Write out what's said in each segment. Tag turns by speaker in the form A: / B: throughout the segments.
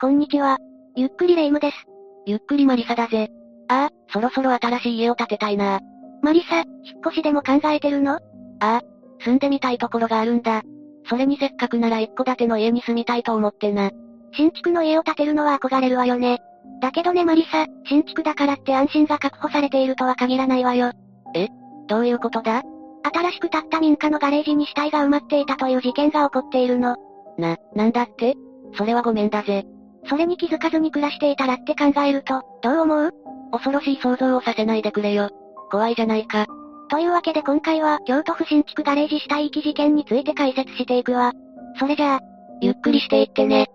A: こんにちは。ゆっくりレ夢ムです。
B: ゆっくりマリサだぜ。ああ、そろそろ新しい家を建てたいな。
A: マリサ、引っ越しでも考えてるの？あ
B: あ、住んでみたいところがあるんだ。それにせっかくなら一戸建ての家に住みたいと思ってな。
A: 新築の家を建てるのは憧れるわよね。だけどねマリサ、新築だからって安心が確保されているとは限らないわよ。
B: え？どういうことだ？
A: 新しく建った民家のガレージに死体が埋まっていたという事件が起こっているの。
B: な、なんだって？それはごめんだぜ。
A: それに気づかずに暮らしていたらって考えると、どう思う？
B: 恐ろしい想像をさせないでくれよ。怖いじゃないか。
A: というわけで今回は、京都府新築ガレージ死体遺棄事件について解説していくわ。それじゃあ、
B: ゆっくりしていってね。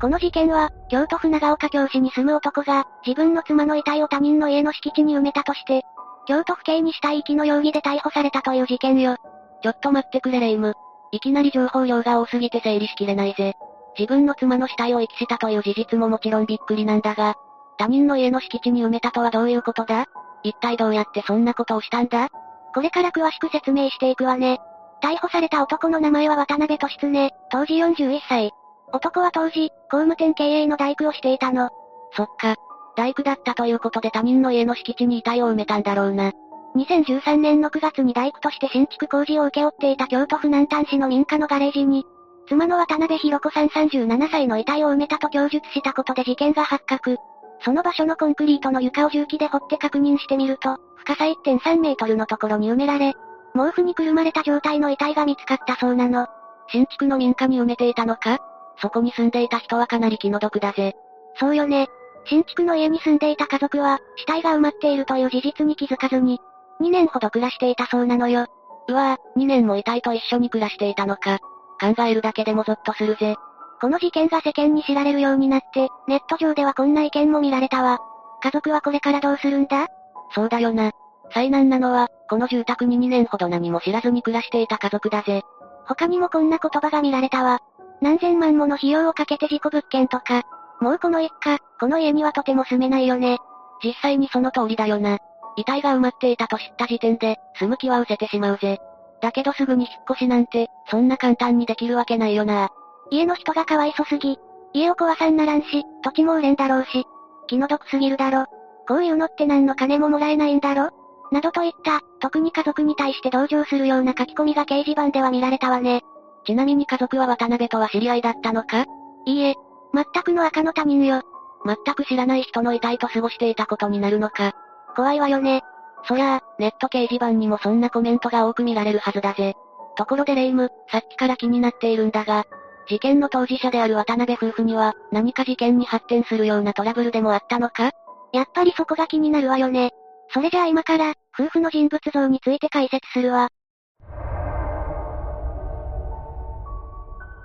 A: この事件は、京都府長岡京市に住む男が、自分の妻の遺体を他人の家の敷地に埋めたとして、京都府警に死体遺棄の容疑で逮捕されたという事件よ。
B: ちょっと待ってくれレイム。いきなり情報量が多すぎて整理しきれないぜ。自分の妻の死体を遺棄したという事実ももちろんびっくりなんだが、他人の家の敷地に埋めたとはどういうことだ？一体どうやってそんなことをしたんだ？
A: これから詳しく説明していくわね。逮捕された男の名前は渡辺俊常、当時41歳。男は当時、工務店経営の大工をしていたの。
B: そっか。大工だったということで他人の家の敷地に遺体を埋めたんだろうな。
A: 2013年の9月に大工として新築工事を請け負っていた京都府南丹市の民家のガレージに、妻の渡辺博子さん37歳の遺体を埋めたと供述したことで事件が発覚。その場所のコンクリートの床を重機で掘って確認してみると、深さ1.3メートルのところに埋められ、毛布にくるまれた状態の遺体が見つかったそうなの。
B: 新築の民家に埋めていたのか？そこに住んでいた人はかなり気の毒だぜ。
A: そうよね。新築の家に住んでいた家族は、死体が埋まっているという事実に気づかずに、2年ほど暮らしていたそうなのよ。
B: うわぁ、2年も遺体と一緒に暮らしていたのか。考えるだけでもゾッとするぜ。
A: この事件が世間に知られるようになって、ネット上ではこんな意見も見られたわ。家族はこれからどうするんだ？
B: そうだよな。災難なのは、この住宅に2年ほど何も知らずに暮らしていた家族だぜ。
A: 他にもこんな言葉が見られたわ。何千万もの費用をかけて事故物件とか。もうこの一家、この家にはとても住めないよね。
B: 実際にその通りだよな。遺体が埋まっていたと知った時点で、住む気は失せてしまうぜ。だけどすぐに引っ越しなんて、そんな簡単にできるわけないよな。
A: 家の人がかわいそすぎ。家を壊さんならんし、土地も売れんだろうし。気の毒すぎるだろ。こういうのって何の金ももらえないんだろ？などといった、特に家族に対して同情するような書き込みが掲示板では見られたわね。
B: ちなみに家族は渡辺とは知り合いだったのか？
A: いいえ、全くの赤の他人よ。
B: 全く知らない人の遺体と過ごしていたことになるのか？
A: 怖いわよね。
B: そりゃあ、ネット掲示板にもそんなコメントが多く見られるはずだぜ。ところでレイム、さっきから気になっているんだが、事件の当事者である渡辺夫婦には、何か事件に発展するようなトラブルでもあったのか？
A: やっぱりそこが気になるわよね。それじゃあ今から、夫婦の人物像について解説するわ。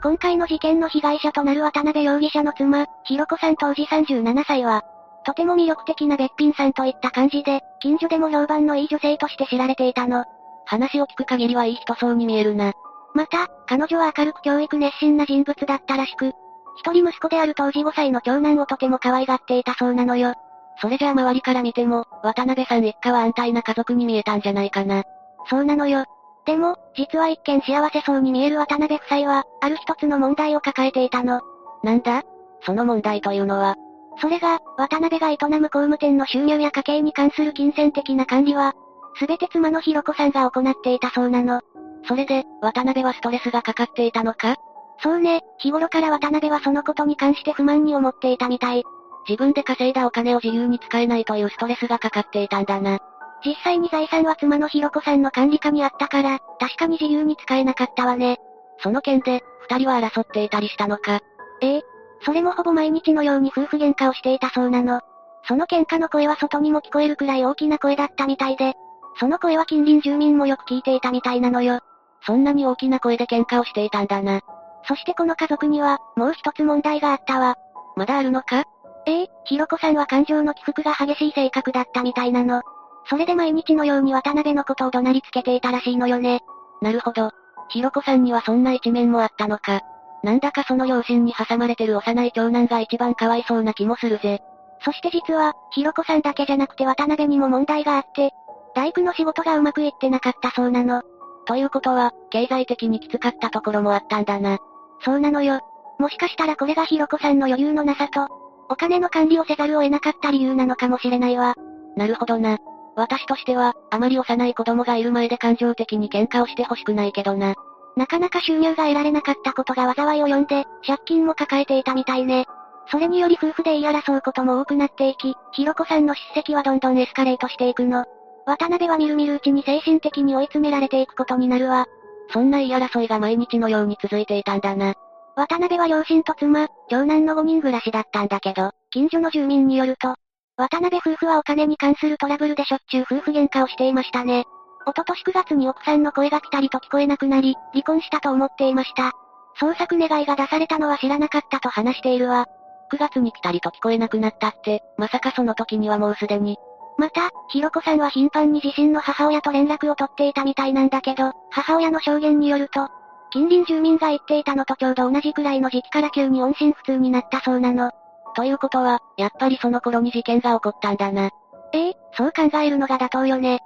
A: 今回の事件の被害者となる渡辺容疑者の妻、ひろこさん当時37歳は、とても魅力的なべっぴんさんといった感じで、近所でも評判のいい女性として知られていたの。
B: 話を聞く限りはいい人そうに見えるな。
A: また、彼女は明るく教育熱心な人物だったらしく、一人息子である当時5歳の長男をとても可愛がっていたそうなのよ。
B: それじゃあ周りから見ても、渡辺さん一家は安泰な家族に見えたんじゃないかな。
A: そうなのよ。でも、実は一見幸せそうに見える渡辺夫妻は、ある一つの問題を抱えていたの。
B: なんだ？その問題というのは、
A: それが、渡辺が営む工務店の収入や家計に関する金銭的な管理は、すべて妻のひろこさんが行っていたそうなの。
B: それで、渡辺はストレスがかかっていたのか？
A: そうね、日頃から渡辺はそのことに関して不満に思っていたみたい。
B: 自分で稼いだお金を自由に使えないというストレスがかかっていたんだな。
A: 実際に財産は妻のひろこさんの管理下にあったから、確かに自由に使えなかったわね。
B: その件で、二人は争っていたりしたのか？
A: ええ、それもほぼ毎日のように夫婦喧嘩をしていたそうなの。その喧嘩の声は外にも聞こえるくらい大きな声だったみたいで、その声は近隣住民もよく聞いていたみたいなのよ。
B: そんなに大きな声で喧嘩をしていたんだな。
A: そしてこの家族には、もう一つ問題があったわ。
B: まだあるのか？
A: ええ、ひろこさんは感情の起伏が激しい性格だったみたいなの。それで毎日のように渡辺のことを怒鳴りつけていたらしいのよね。
B: なるほど。ひろこさんにはそんな一面もあったのか。なんだかその両親に挟まれてる幼い長男が一番かわいそうな気もするぜ。
A: そして実は、ひろこさんだけじゃなくて渡辺にも問題があって、大工の仕事がうまくいってなかったそうなの。
B: ということは、経済的にきつかったところもあったんだな。
A: そうなのよ。もしかしたらこれがひろこさんの余裕のなさと、お金の管理をせざるを得なかった理由なのかもしれないわ。
B: なるほどな。私としては、あまり幼い子供がいる前で感情的に喧嘩をしてほしくないけどな。
A: なかなか収入が得られなかったことが災いを呼んで、借金も抱えていたみたいね。それにより夫婦で言い争うことも多くなっていき、ひろこさんの叱責はどんどんエスカレートしていくの。渡辺はみるみるうちに精神的に追い詰められていくことになるわ。
B: そんな言い争いが毎日のように続いていたんだな。
A: 渡辺は両親と妻、長男の5人暮らしだったんだけど、近所の住民によると、渡辺夫婦はお金に関するトラブルでしょっちゅう夫婦喧嘩をしていましたね。おととし9月に奥さんの声がピタリと聞こえなくなり、離婚したと思っていました。捜索願いが出されたのは知らなかったと話しているわ。
B: 9月にピタリと聞こえなくなったって、まさかその時にはもうすでに。
A: また、ひろこさんは頻繁に自身の母親と連絡を取っていたみたいなんだけど、母親の証言によると、近隣住民が言っていたのとちょうど同じくらいの時期から急に音信不通になったそうなの。
B: ということは、やっぱりその頃に事件が起こったんだな。
A: ええそう考えるのが妥当よね。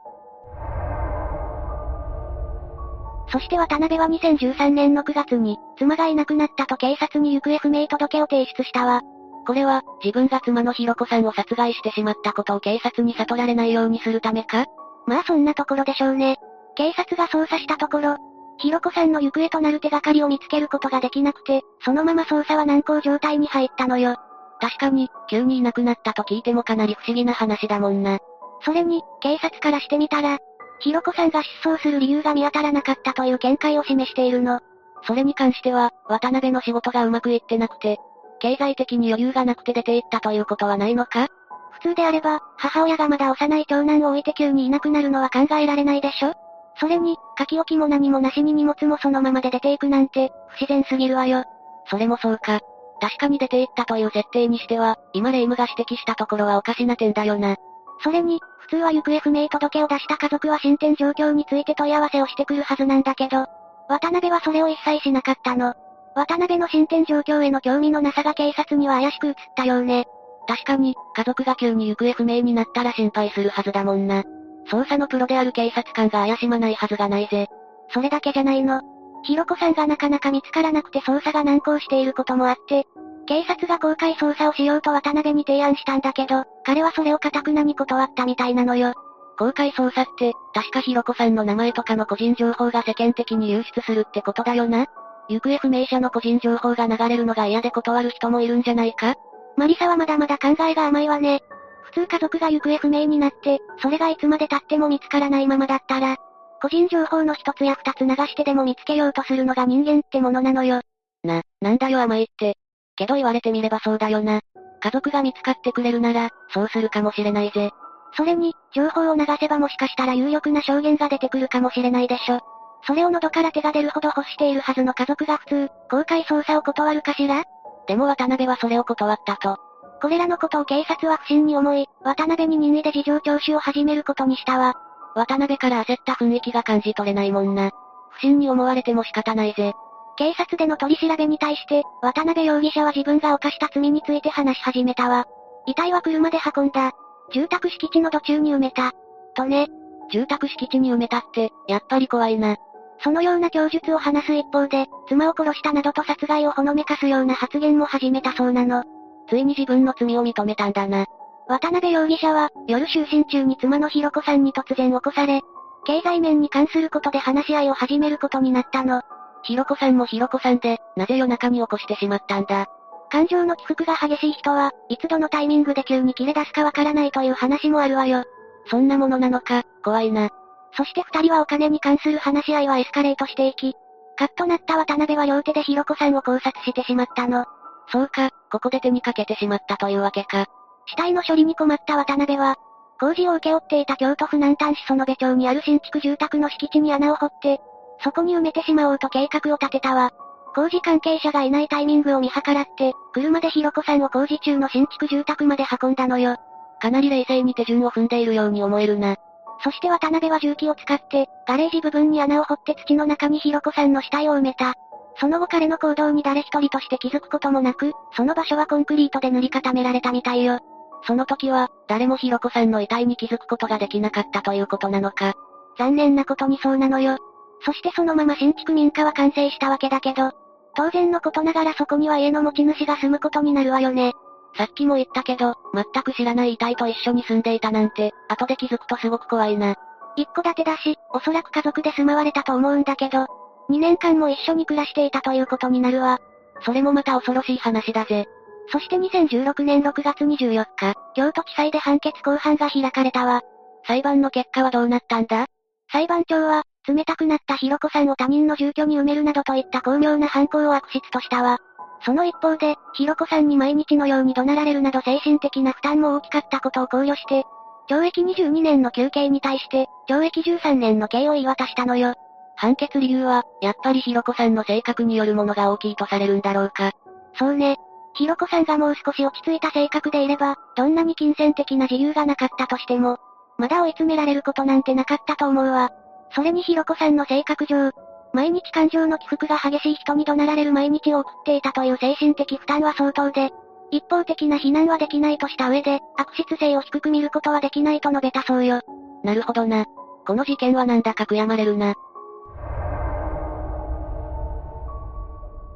A: そして渡辺は2013年の9月に、妻がいなくなったと警察に行方不明届を提出したわ。
B: これは、自分が妻のひろこさんを殺害してしまったことを警察に悟られないようにするためか？
A: まあそんなところでしょうね。警察が捜査したところ、ひろこさんの行方となる手がかりを見つけることができなくて、そのまま捜査は難航状態に入ったのよ。
B: 確かに、急にいなくなったと聞いてもかなり不思議な話だもんな。
A: それに、警察からしてみたら、ひろこさんが失踪する理由が見当たらなかったという見解を示しているの。
B: それに関しては、渡辺の仕事がうまくいってなくて、経済的に余裕がなくて出て行ったということはないのか？
A: 普通であれば、母親がまだ幼い長男を置いて急にいなくなるのは考えられないでしょ？それに、書き置きも何もなしに荷物もそのままで出ていくなんて、不自然すぎるわよ。
B: それもそうか。確かに出て行ったという設定にしては、今レイムが指摘したところはおかしな点だよな。
A: それに、普通は行方不明届を出した家族は進展状況について問い合わせをしてくるはずなんだけど、渡辺はそれを一切しなかったの。渡辺の進展状況への興味のなさが警察には怪しく映ったようね。
B: 確かに、家族が急に行方不明になったら心配するはずだもんな。捜査のプロである警察官が怪しまないはずがないぜ。
A: それだけじゃないの。ひろこさんがなかなか見つからなくて捜査が難航していることもあって、警察が公開捜査をしようと渡辺に提案したんだけど、彼はそれを堅くなに断ったみたいなのよ。
B: 公開捜査って、確かひろこさんの名前とかの個人情報が世間的に流出するってことだよな行方不明者の個人情報が流れるのが嫌で断る人もいるんじゃないか？
A: マリサはまだまだ考えが甘いわね。普通家族が行方不明になって、それがいつまで経っても見つからないままだったら、個人情報の一つや二つ流してでも見つけようとするのが人間ってものなのよ。
B: な、なんだよ甘いって。けど言われてみればそうだよな。家族が見つかってくれるなら、そうするかもしれないぜ。
A: それに、情報を流せばもしかしたら有力な証言が出てくるかもしれないでしょ。それを喉から手が出るほど欲しているはずの家族が普通、公開捜査を断るかしら？
B: でも渡辺はそれを断ったと。
A: これらのことを警察は不審に思い、渡辺に任意で事情聴取を始めることにしたわ。
B: 渡辺から焦った雰囲気が感じ取れないもんな。不審に思われても仕方ないぜ。
A: 警察での取り調べに対して、渡辺容疑者は自分が犯した罪について話し始めたわ。遺体は車で運んだ。住宅敷地の土中に埋めた。とね。
B: 住宅敷地に埋めたって、やっぱり怖いな。
A: そのような供述を話す一方で、妻を殺したなどと殺害をほのめかすような発言も始めたそうなの。
B: ついに自分の罪を認めたんだな。
A: 渡辺容疑者は、夜就寝中に妻のひろこさんに突然起こされ、経済面に関することで話し合いを始めることになったの。
B: ひろこさんもひろこさんで、なぜ夜中に起こしてしまったんだ？
A: 感情の起伏が激しい人は、いつどのタイミングで急に切れ出すかわからないという話もあるわよ。
B: そんなものなのか、怖いな。
A: そして二人はお金に関する話し合いはエスカレートしていき、カッとなった渡辺は両手でひろこさんを考察してしまったの。
B: そうか、ここで手にかけてしまったというわけか。
A: 死体の処理に困った渡辺は、工事を請け負っていた京都府南丹市園部町にある新築住宅の敷地に穴を掘って、そこに埋めてしまおうと計画を立てたわ。工事関係者がいないタイミングを見計らって、車でひろこさんを工事中の新築住宅まで運んだのよ。
B: かなり冷静に手順を踏んでいるように思えるな。
A: そして渡辺は重機を使って、ガレージ部分に穴を掘って土の中にひろこさんの死体を埋めた。その後彼の行動に誰一人として気づくこともなく、その場所はコンクリートで塗り固められたみたいよ。
B: その時は、誰もひろこさんの遺体に気づくことができなかったということなのか。
A: 残念なことにそうなのよ。そしてそのまま新築民家は完成したわけだけど、当然のことながらそこには家の持ち主が住むことになるわよね。
B: さっきも言ったけど、全く知らない遺体と一緒に住んでいたなんて、後で気づくとすごく怖いな。
A: 一戸建てだし、おそらく家族で住まわれたと思うんだけど、2年間も一緒に暮らしていたということになるわ。
B: それもまた恐ろしい話だぜ。
A: そして2016年6月24日、京都地裁で判決公判が開かれたわ。
B: 裁判の結果はどうなったんだ？
A: 裁判長は、冷たくなったひろこさんを他人の住居に埋めるなどといった巧妙な犯行を悪質としたわ。その一方で、ひろこさんに毎日のように怒鳴られるなど精神的な負担も大きかったことを考慮して、懲役22年の休刑に対して、懲役13年の刑を言い渡したのよ。
B: 判決理由は、やっぱりひろこさんの性格によるものが大きいとされるんだろうか。
A: そうね。ひろこさんがもう少し落ち着いた性格でいれば、どんなに金銭的な自由がなかったとしても、まだ追い詰められることなんてなかったと思うわ。それにひろこさんの性格上、毎日感情の起伏が激しい人に怒鳴られる毎日を送っていたという精神的負担は相当で、一方的な非難はできないとした上で、悪質性を低く見ることはできないと述べたそうよ。
B: なるほどな。この事件はなんだか悔やまれるな。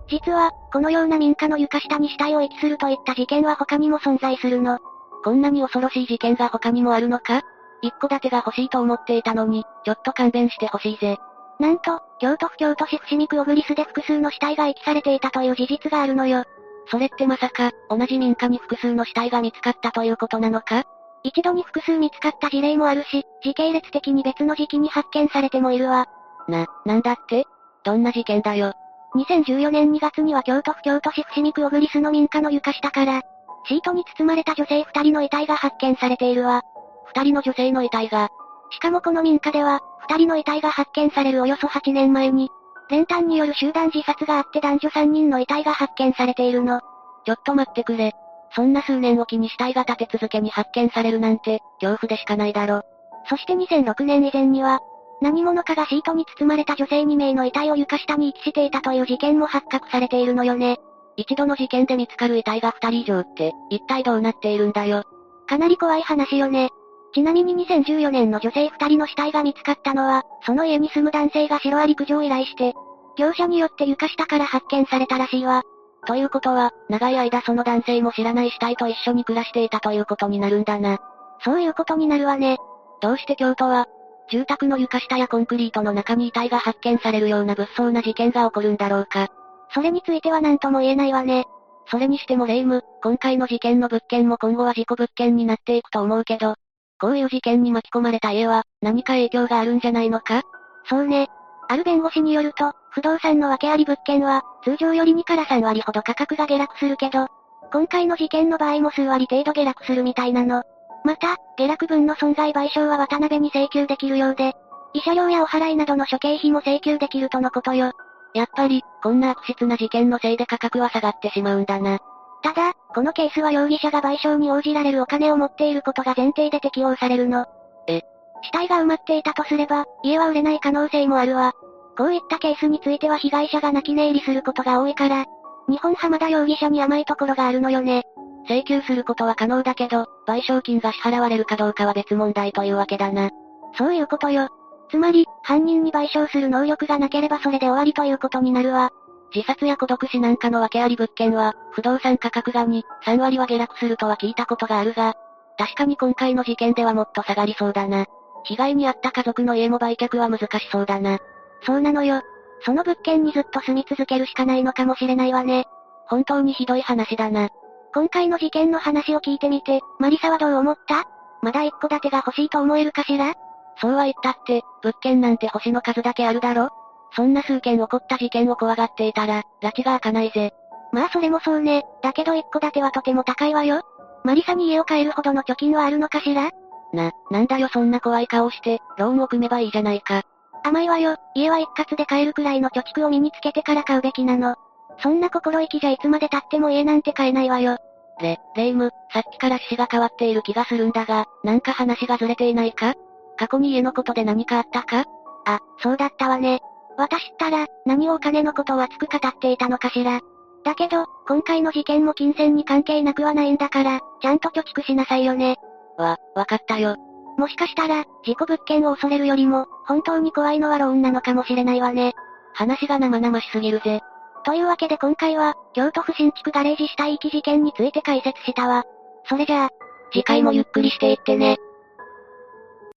A: 実は、このような民家の床下に死体を遺棄するといった事件は他にも存在するの。
B: こんなに恐ろしい事件が他にもあるのか？一戸建てが欲しいと思っていたのに、ちょっと勘弁してほしいぜ。
A: なんと、京都府京都市伏見区小栗巣で複数の死体が遺棄されていたという事実があるのよ。
B: それってまさか、同じ民家に複数の死体が見つかったということなのか？
A: 一度に複数見つかった事例もあるし、時系列的に別の時期に発見されてもいるわ。
B: な、なんだって？どんな事件だよ。
A: 2014年2月には京都府京都市伏見区小栗巣の民家の床下から、シートに包まれた女性二人の遺体が発見されているわ。
B: 二人の女性の遺体が。
A: しかもこの民家では、二人の遺体が発見されるおよそ8年前に、練炭による集団自殺があって男女3人の遺体が発見されているの。
B: ちょっと待ってくれ。そんな数年おきに死体が立て続けに発見されるなんて、恐怖でしかないだろ。
A: そして2006年以前には、何者かがシートに包まれた女性2名の遺体を床下に遺棄していたという事件も発覚されているのよね。
B: 一度の事件で見つかる遺体が2人以上って、一体どうなっているんだよ。
A: かなり怖い話よね。ちなみに2014年の女性2人の死体が見つかったのは、その家に住む男性がシロアリ駆除を依頼して、業者によって床下から発見されたらしいわ。
B: ということは、長い間その男性も知らない死体と一緒に暮らしていたということになるんだな。
A: そういうことになるわね。
B: どうして京都は、住宅の床下やコンクリートの中に遺体が発見されるような物騒な事件が起こるんだろうか。
A: それについては何とも言えないわね。
B: それにしてもレイム、今回の事件の物件も今後は事故物件になっていくと思うけど、こういう事件に巻き込まれた家は、何か影響があるんじゃないのか？
A: そうね。ある弁護士によると、不動産の訳あり物件は、通常より2から3割ほど価格が下落するけど、今回の事件の場合も数割程度下落するみたいなの。また、下落分の損害賠償は渡辺に請求できるようで、慰謝料やお払いなどの諸経費も請求できるとのことよ。
B: やっぱり、こんな悪質な事件のせいで価格は下がってしまうんだな。
A: ただ、このケースは容疑者が賠償に応じられるお金を持っていることが前提で適用されるの。
B: え？
A: 死体が埋まっていたとすれば、家は売れない可能性もあるわ。こういったケースについては被害者が泣き寝入りすることが多いから、日本浜田容疑者に甘いところがあるのよね。
B: 請求することは可能だけど、賠償金が支払われるかどうかは別問題というわけだな。
A: そういうことよ。つまり、犯人に賠償する能力がなければそれで終わりということになるわ。
B: 自殺や孤独死なんかの訳あり物件は、不動産価格が2、3割は下落するとは聞いたことがあるが、確かに今回の事件ではもっと下がりそうだな。被害に遭った家族の家も売却は難しそうだな。
A: そうなのよ。その物件にずっと住み続けるしかないのかもしれないわね。
B: 本当にひどい話だな。
A: 今回の事件の話を聞いてみて、マリサはどう思った？まだ一戸建てが欲しいと思えるかしら？
B: そうは言ったって、物件なんて星の数だけあるだろ？そんな数件起こった事件を怖がっていたら、拉致が開かないぜ。
A: まあそれもそうね。だけど一戸建てはとても高いわよ。マリサに家を買えるほどの貯金はあるのかしら？
B: な、なんだよそんな怖い顔して、ローンを組めばいいじゃないか。
A: 甘いわよ。家は一括で買えるくらいの貯蓄を身につけてから買うべきなの。そんな心意気じゃいつまで経っても家なんて買えないわよ。
B: レ、レイム、さっきから趣旨が変わっている気がするんだが、なんか話がずれていないか？過去に家のことで何かあったか？
A: あ、そうだったわね。私ったら、何をお金のことを熱く語っていたのかしら。だけど、今回の事件も金銭に関係なくはないんだから、ちゃんと貯蓄しなさいよね。
B: わ、わかったよ。
A: もしかしたら、事故物件を恐れるよりも、本当に怖いのはローンなのかもしれないわね。
B: 話が生々しすぎるぜ。
A: というわけで今回は、京都府新築ガレージ死体遺棄事件について解説したわ。それじゃあ、
B: 次回もゆっくりしていってね。